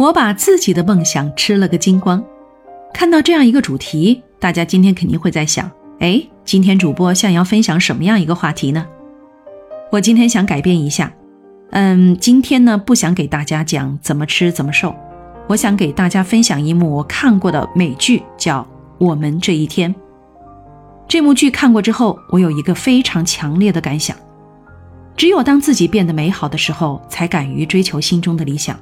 我把自己的梦想吃了个精光。看到这样一个主题，大家今天肯定会在想：哎，今天主播想要分享什么样一个话题呢？我今天想改变一下，嗯，今天呢不想给大家讲怎么吃怎么瘦，我想给大家分享一幕我看过的美剧，叫《我们这一天》。这幕剧看过之后，我有一个非常强烈的感想：只有当自己变得美好的时候，才敢于追求心中的理想。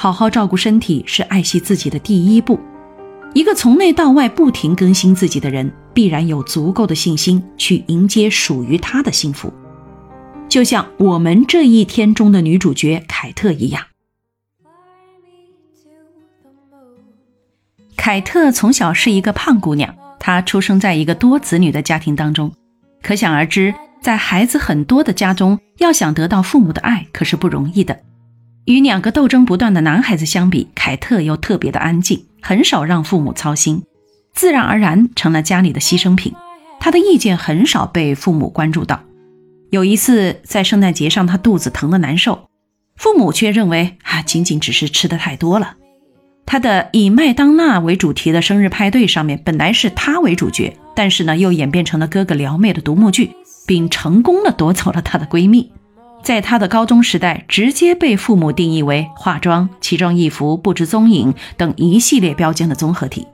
好好照顾身体是爱惜自己的第一步。一个从内到外不停更新自己的人，必然有足够的信心去迎接属于他的幸福。就像我们这一天中的女主角凯特一样。凯特从小是一个胖姑娘，她出生在一个多子女的家庭当中，可想而知，在孩子很多的家中，要想得到父母的爱可是不容易的。与两个斗争不断的男孩子相比，凯特又特别的安静，很少让父母操心，自然而然成了家里的牺牲品。她的意见很少被父母关注到。有一次在圣诞节上，她肚子疼的难受，父母却认为啊，仅仅只是吃的太多了。她的以麦当娜为主题的生日派对上面，本来是她为主角，但是呢，又演变成了哥哥撩妹的独幕剧，并成功的夺走了她的闺蜜。在他的高中时代，直接被父母定义为化妆、奇装异服、不知踪影等一系列标签的综合体。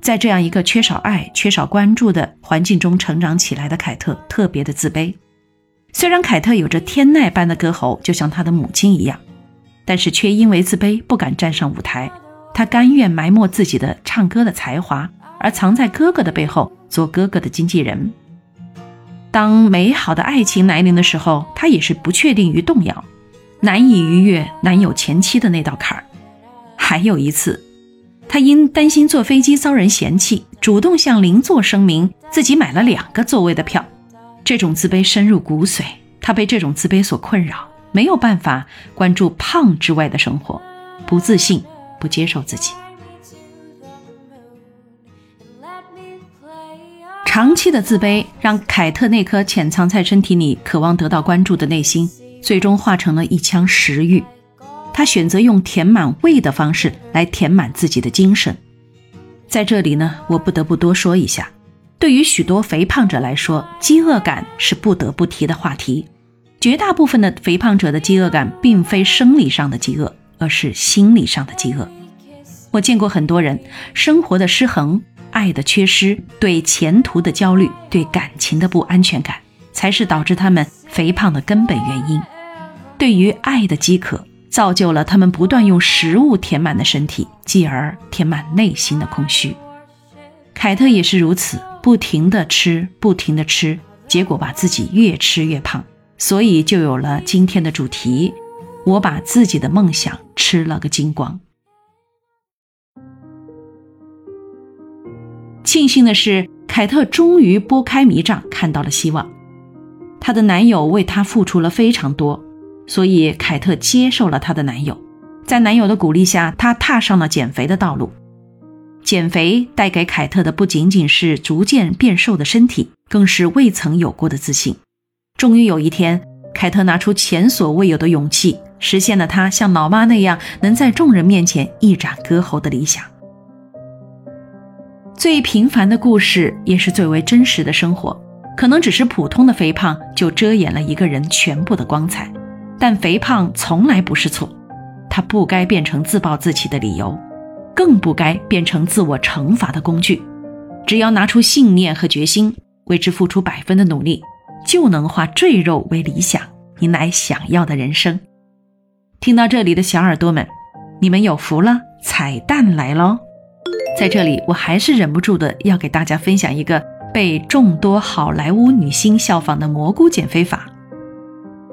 在这样一个缺少爱、缺少关注的环境中成长起来的凯特，特别的自卑。虽然凯特有着天籁般的歌喉，就像她的母亲一样，但是却因为自卑不敢站上舞台。她甘愿埋没自己的唱歌的才华，而藏在哥哥的背后，做哥哥的经纪人。当美好的爱情来临的时候，他也是不确定与动摇，难以逾越男友前妻的那道坎儿。还有一次，他因担心坐飞机遭人嫌弃，主动向邻座声明自己买了两个座位的票。这种自卑深入骨髓，他被这种自卑所困扰，没有办法关注胖之外的生活，不自信，不接受自己。长期的自卑让凯特那颗潜藏在身体里、渴望得到关注的内心，最终化成了一腔食欲。他选择用填满胃的方式来填满自己的精神。在这里呢，我不得不多说一下，对于许多肥胖者来说，饥饿感是不得不提的话题。绝大部分的肥胖者的饥饿感，并非生理上的饥饿，而是心理上的饥饿。我见过很多人生活的失衡。爱的缺失，对前途的焦虑，对感情的不安全感，才是导致他们肥胖的根本原因。对于爱的饥渴，造就了他们不断用食物填满的身体，继而填满内心的空虚。凯特也是如此，不停的吃，不停的吃，结果把自己越吃越胖，所以就有了今天的主题：我把自己的梦想吃了个精光。庆幸的是，凯特终于拨开迷障，看到了希望。她的男友为她付出了非常多，所以凯特接受了她的男友。在男友的鼓励下，她踏上了减肥的道路。减肥带给凯特的不仅仅是逐渐变瘦的身体，更是未曾有过的自信。终于有一天，凯特拿出前所未有的勇气，实现了她像老妈那样能在众人面前一展歌喉的理想。最平凡的故事也是最为真实的生活，可能只是普通的肥胖就遮掩了一个人全部的光彩，但肥胖从来不是错，它不该变成自暴自弃的理由，更不该变成自我惩罚的工具。只要拿出信念和决心，为之付出百分的努力，就能化赘肉为理想，迎来想要的人生。听到这里的小耳朵们，你们有福了，彩蛋来喽！在这里，我还是忍不住的要给大家分享一个被众多好莱坞女星效仿的蘑菇减肥法。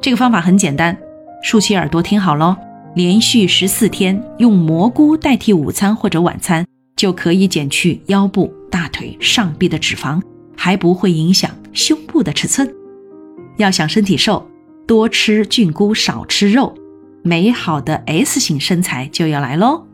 这个方法很简单，竖起耳朵听好喽。连续十四天用蘑菇代替午餐或者晚餐，就可以减去腰部、大腿、上臂的脂肪，还不会影响胸部的尺寸。要想身体瘦，多吃菌菇，少吃肉，美好的 S 型身材就要来喽。